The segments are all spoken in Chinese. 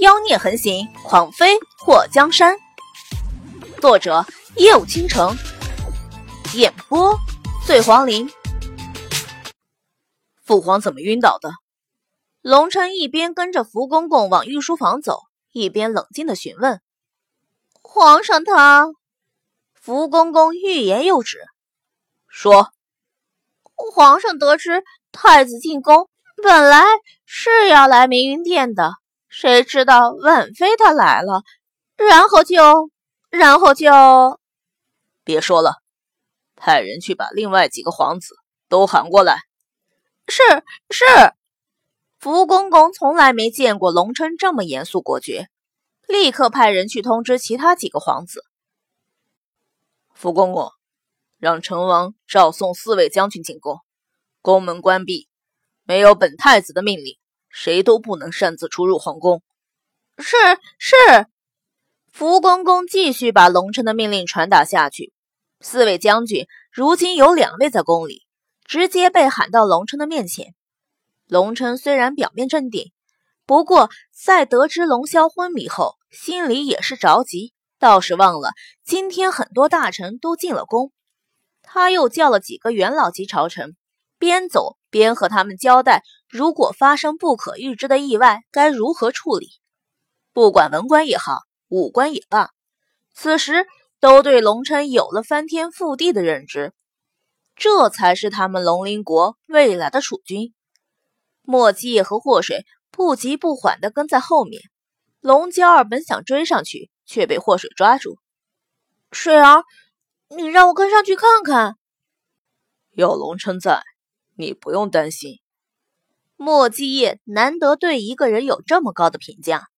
妖孽横行，狂飞破江山。作者：夜舞倾城，演播：醉黄林。父皇怎么晕倒的？龙琛一边跟着福公公往御书房走，一边冷静的询问：“皇上他……”福公公欲言又止，说：“皇上得知太子进宫，本来是要来明云殿的。”谁知道婉妃她来了，然后就，然后就，别说了，派人去把另外几个皇子都喊过来。是是，福公公从来没见过龙琛这么严肃果决，立刻派人去通知其他几个皇子。福公公，让成王召送四位将军进宫，宫门关闭，没有本太子的命令。谁都不能擅自出入皇宫。是是，福公公继续把龙琛的命令传达下去。四位将军如今有两位在宫里，直接被喊到龙琛的面前。龙琛虽然表面镇定，不过在得知龙霄昏迷后，心里也是着急，倒是忘了今天很多大臣都进了宫。他又叫了几个元老级朝臣，边走。边和他们交代，如果发生不可预知的意外，该如何处理。不管文官也好，武官也罢，此时都对龙琛有了翻天覆地的认知。这才是他们龙鳞国未来的储君。莫七夜和祸水不急不缓地跟在后面。龙娇儿本想追上去，却被祸水抓住。水儿，你让我跟上去看看。有龙琛在。你不用担心，莫继业难得对一个人有这么高的评价，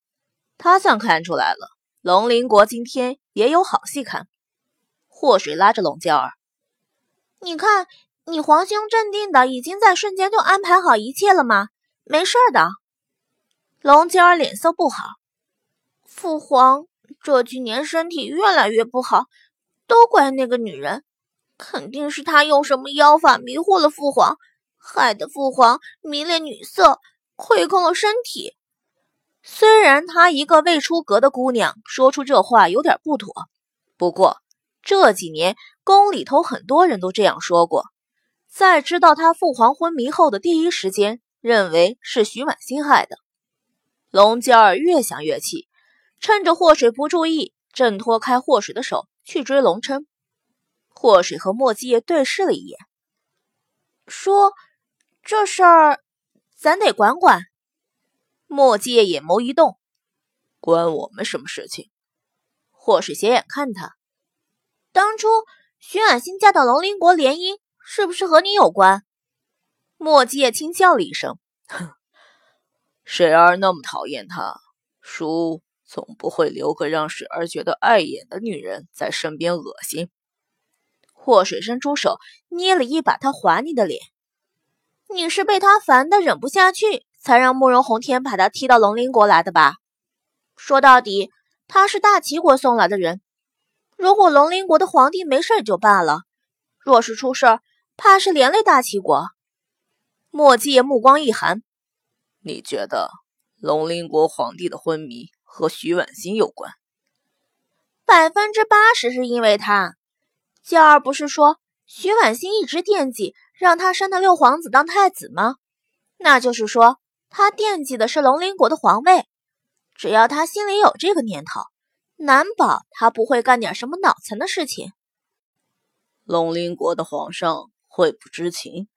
他算看出来了，龙鳞国今天也有好戏看。祸水拉着龙娇儿，你看，你皇兄镇定的，已经在瞬间就安排好一切了吗？没事的。龙娇儿脸色不好，父皇这几年身体越来越不好，都怪那个女人。肯定是他用什么妖法迷惑了父皇，害得父皇迷恋女色，亏空了身体。虽然她一个未出阁的姑娘说出这话有点不妥，不过这几年宫里头很多人都这样说过。在知道他父皇昏迷后的第一时间，认为是徐婉心害的。龙娇儿越想越气，趁着祸水不注意，挣脱开祸水的手去追龙琛。祸水和莫继业对视了一眼，说：“这事儿咱得管管。”莫继业眼眸一动：“关我们什么事情？”祸水斜眼看他：“当初徐婉欣嫁到龙鳞国联姻，是不是和你有关？”莫继业轻笑了一声：“哼，水儿那么讨厌他，叔总不会留个让水儿觉得碍眼的女人在身边恶心。”祸水伸出手捏了一把他滑腻的脸，你是被他烦的忍不下去，才让慕容宏天把他踢到龙鳞国来的吧？说到底，他是大齐国送来的人。如果龙鳞国的皇帝没事也就罢了，若是出事，怕是连累大齐国。莫继业目光一寒，你觉得龙鳞国皇帝的昏迷和徐婉欣有关？百分之八十是因为他。娇儿不是说徐婉欣一直惦记让他生的六皇子当太子吗？那就是说他惦记的是龙鳞国的皇位。只要他心里有这个念头，难保他不会干点什么脑残的事情。龙鳞国的皇上会不知情？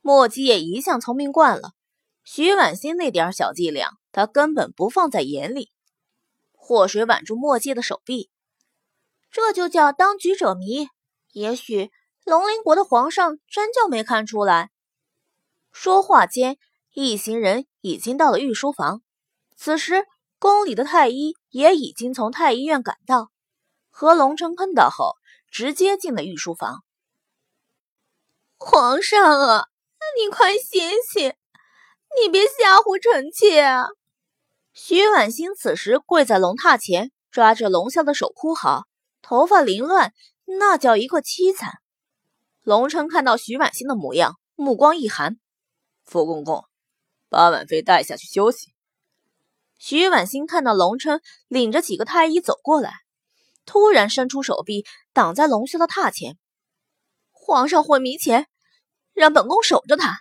莫姬也一向聪明惯了，徐婉欣那点小伎俩，他根本不放在眼里。祸水挽住莫姬的手臂。这就叫当局者迷。也许龙鳞国的皇上真就没看出来。说话间，一行人已经到了御书房。此时，宫里的太医也已经从太医院赶到，和龙琛碰到后，直接进了御书房。皇上啊，你快醒醒，你别吓唬臣妾啊！徐婉欣此时跪在龙榻前，抓着龙啸的手哭嚎。头发凌乱，那叫一个凄惨。龙琛看到徐婉欣的模样，目光一寒：“傅公公，把婉妃带下去休息。”徐婉欣看到龙琛领着几个太医走过来，突然伸出手臂挡在龙霄的榻前。皇上昏迷前，让本宫守着他，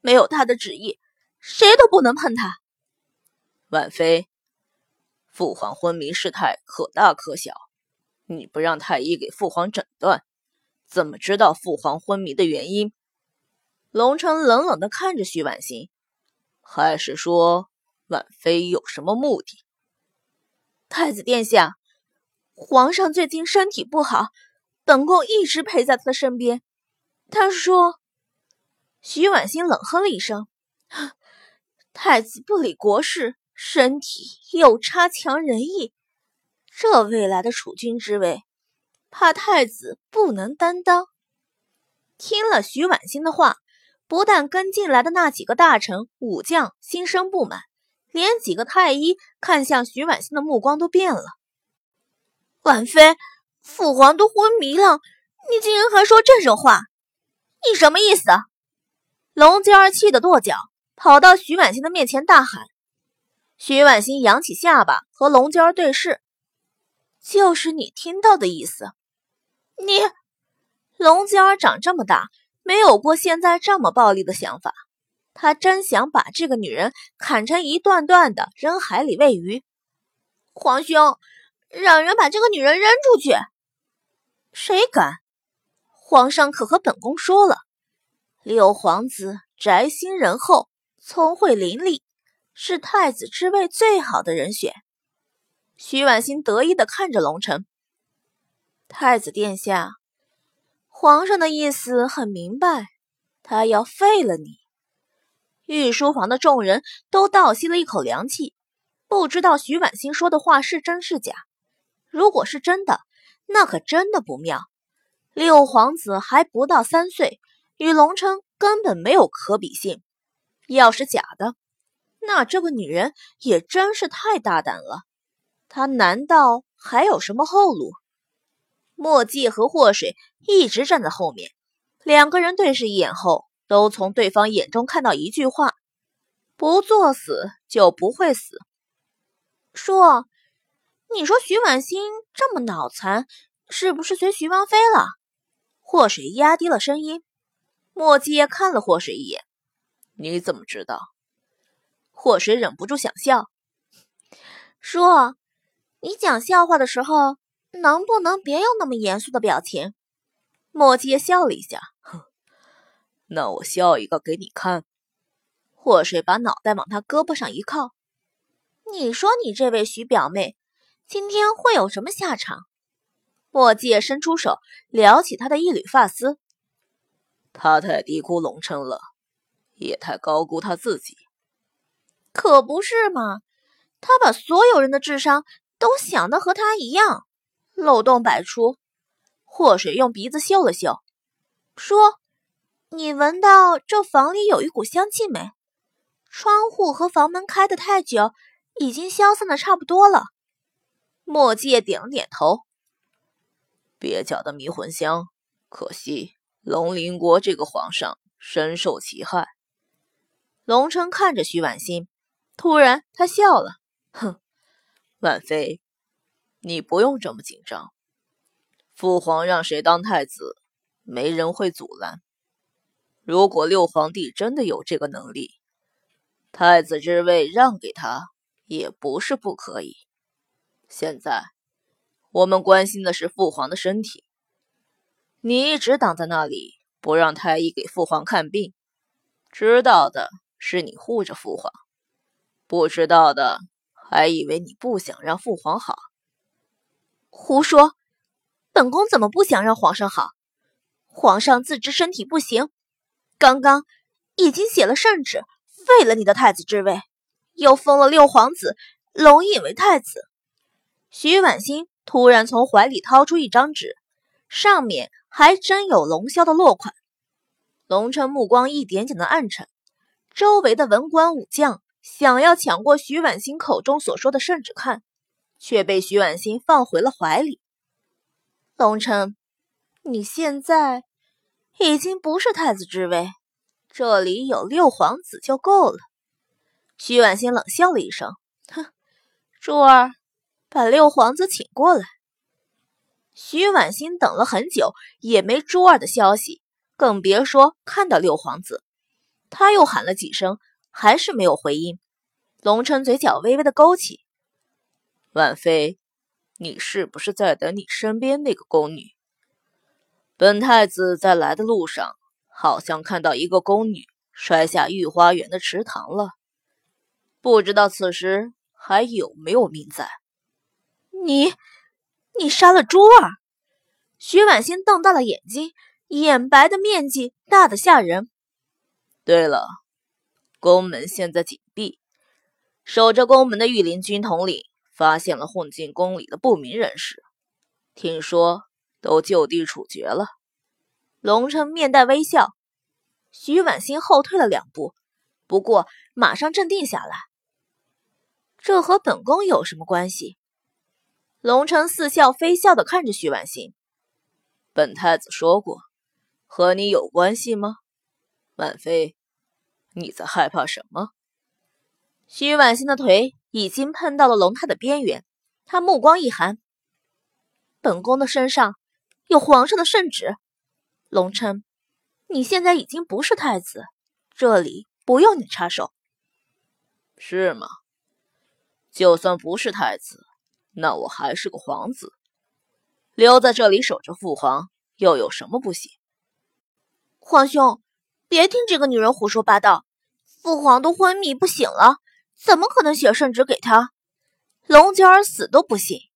没有他的旨意，谁都不能碰他。婉妃，父皇昏迷事态可大可小，你不让太医给父皇诊断，怎么知道父皇昏迷的原因？龙城冷冷地看着徐婉欣，还是说？婉妃有什么目的？太子殿下，皇上最近身体不好，本宫一直陪在他的身边。他说，徐婉欣冷哼了一声：“太子不理国事，身体又差强人意，这未来的储君之位，怕太子不能担当。”听了徐婉欣的话，不但跟进来的那几个大臣、武将心生不满。连几个太医看向徐婉欣的目光都变了。婉妃，父皇都昏迷了，你竟然还说这种话，你什么意思？龙娇儿气得跺脚，跑到徐婉欣的面前大喊。徐婉欣扬起下巴和龙娇儿对视，就是你听到的意思。你，龙娇儿长这么大，没有过现在这么暴力的想法。他真想把这个女人砍成一段段的，扔海里喂鱼。皇兄，让人把这个女人扔出去！谁敢？皇上可和本宫说了，六皇子宅心仁厚，聪慧伶俐，是太子之位最好的人选。徐婉心得意的看着龙城，太子殿下，皇上的意思很明白，他要废了你。御书房的众人都倒吸了一口凉气，不知道徐婉欣说的话是真是假。如果是真的，那可真的不妙。六皇子还不到三岁，与龙琛根本没有可比性。要是假的，那这个女人也真是太大胆了。她难道还有什么后路？墨迹和祸水一直站在后面，两个人对视一眼后。都从对方眼中看到一句话：不作死就不会死。说，你说徐婉欣这么脑残，是不是随徐王妃了？祸水压低了声音。墨迹也看了祸水一眼：“你怎么知道？”祸水忍不住想笑，说：“你讲笑话的时候，能不能别用那么严肃的表情？”墨迹笑了一下，哼。那我笑一个给你看。祸水把脑袋往他胳膊上一靠。你说你这位徐表妹，今天会有什么下场？墨界伸出手撩起她的一缕发丝。他太低估龙琛了，也太高估他自己。可不是嘛，他把所有人的智商都想的和他一样，漏洞百出。祸水用鼻子嗅了嗅，说。你闻到这房里有一股香气没？窗户和房门开的太久，已经消散的差不多了。墨界点了点头。蹩脚的迷魂香，可惜龙鳞国这个皇上深受其害。龙琛看着徐婉心，突然他笑了，哼，婉妃，你不用这么紧张。父皇让谁当太子，没人会阻拦。如果六皇帝真的有这个能力，太子之位让给他也不是不可以。现在我们关心的是父皇的身体，你一直挡在那里，不让太医给父皇看病，知道的是你护着父皇，不知道的还以为你不想让父皇好。胡说，本宫怎么不想让皇上好？皇上自知身体不行。刚刚已经写了圣旨，废了你的太子之位，又封了六皇子龙隐为太子。徐婉欣突然从怀里掏出一张纸，上面还真有龙霄的落款。龙琛目光一点点的暗沉，周围的文官武将想要抢过徐婉欣口中所说的圣旨看，却被徐婉欣放回了怀里。龙琛，你现在。已经不是太子之位，这里有六皇子就够了。徐婉欣冷笑了一声，哼，珠儿，把六皇子请过来。徐婉欣等了很久，也没珠儿的消息，更别说看到六皇子。他又喊了几声，还是没有回音。龙琛嘴角微微的勾起：“婉妃，你是不是在等你身边那个宫女？本太子在来的路上，好像看到一个宫女摔下御花园的池塘了，不知道此时还有没有命在。”你，你杀了珠儿？徐婉欣瞪大了眼睛，眼白的面积大的吓人。对了，宫门现在紧闭，守着宫门的御林军统领发现了混进宫里的不明人士，听说都就地处决了。龙琛面带微笑，徐婉欣后退了两步，不过马上镇定下来。这和本宫有什么关系？龙琛似笑非笑的看着徐婉欣。本太子说过，和你有关系吗，婉妃？你在害怕什么？徐婉欣的腿已经碰到了龙太的边缘，他目光一寒。本宫的身上有皇上的圣旨，龙琛，你现在已经不是太子，这里不用你插手。是吗？就算不是太子，那我还是个皇子，留在这里守着父皇又有什么不行？皇兄，别听这个女人胡说八道。父皇都昏迷不醒了，怎么可能写圣旨给他？龙娇儿死都不信。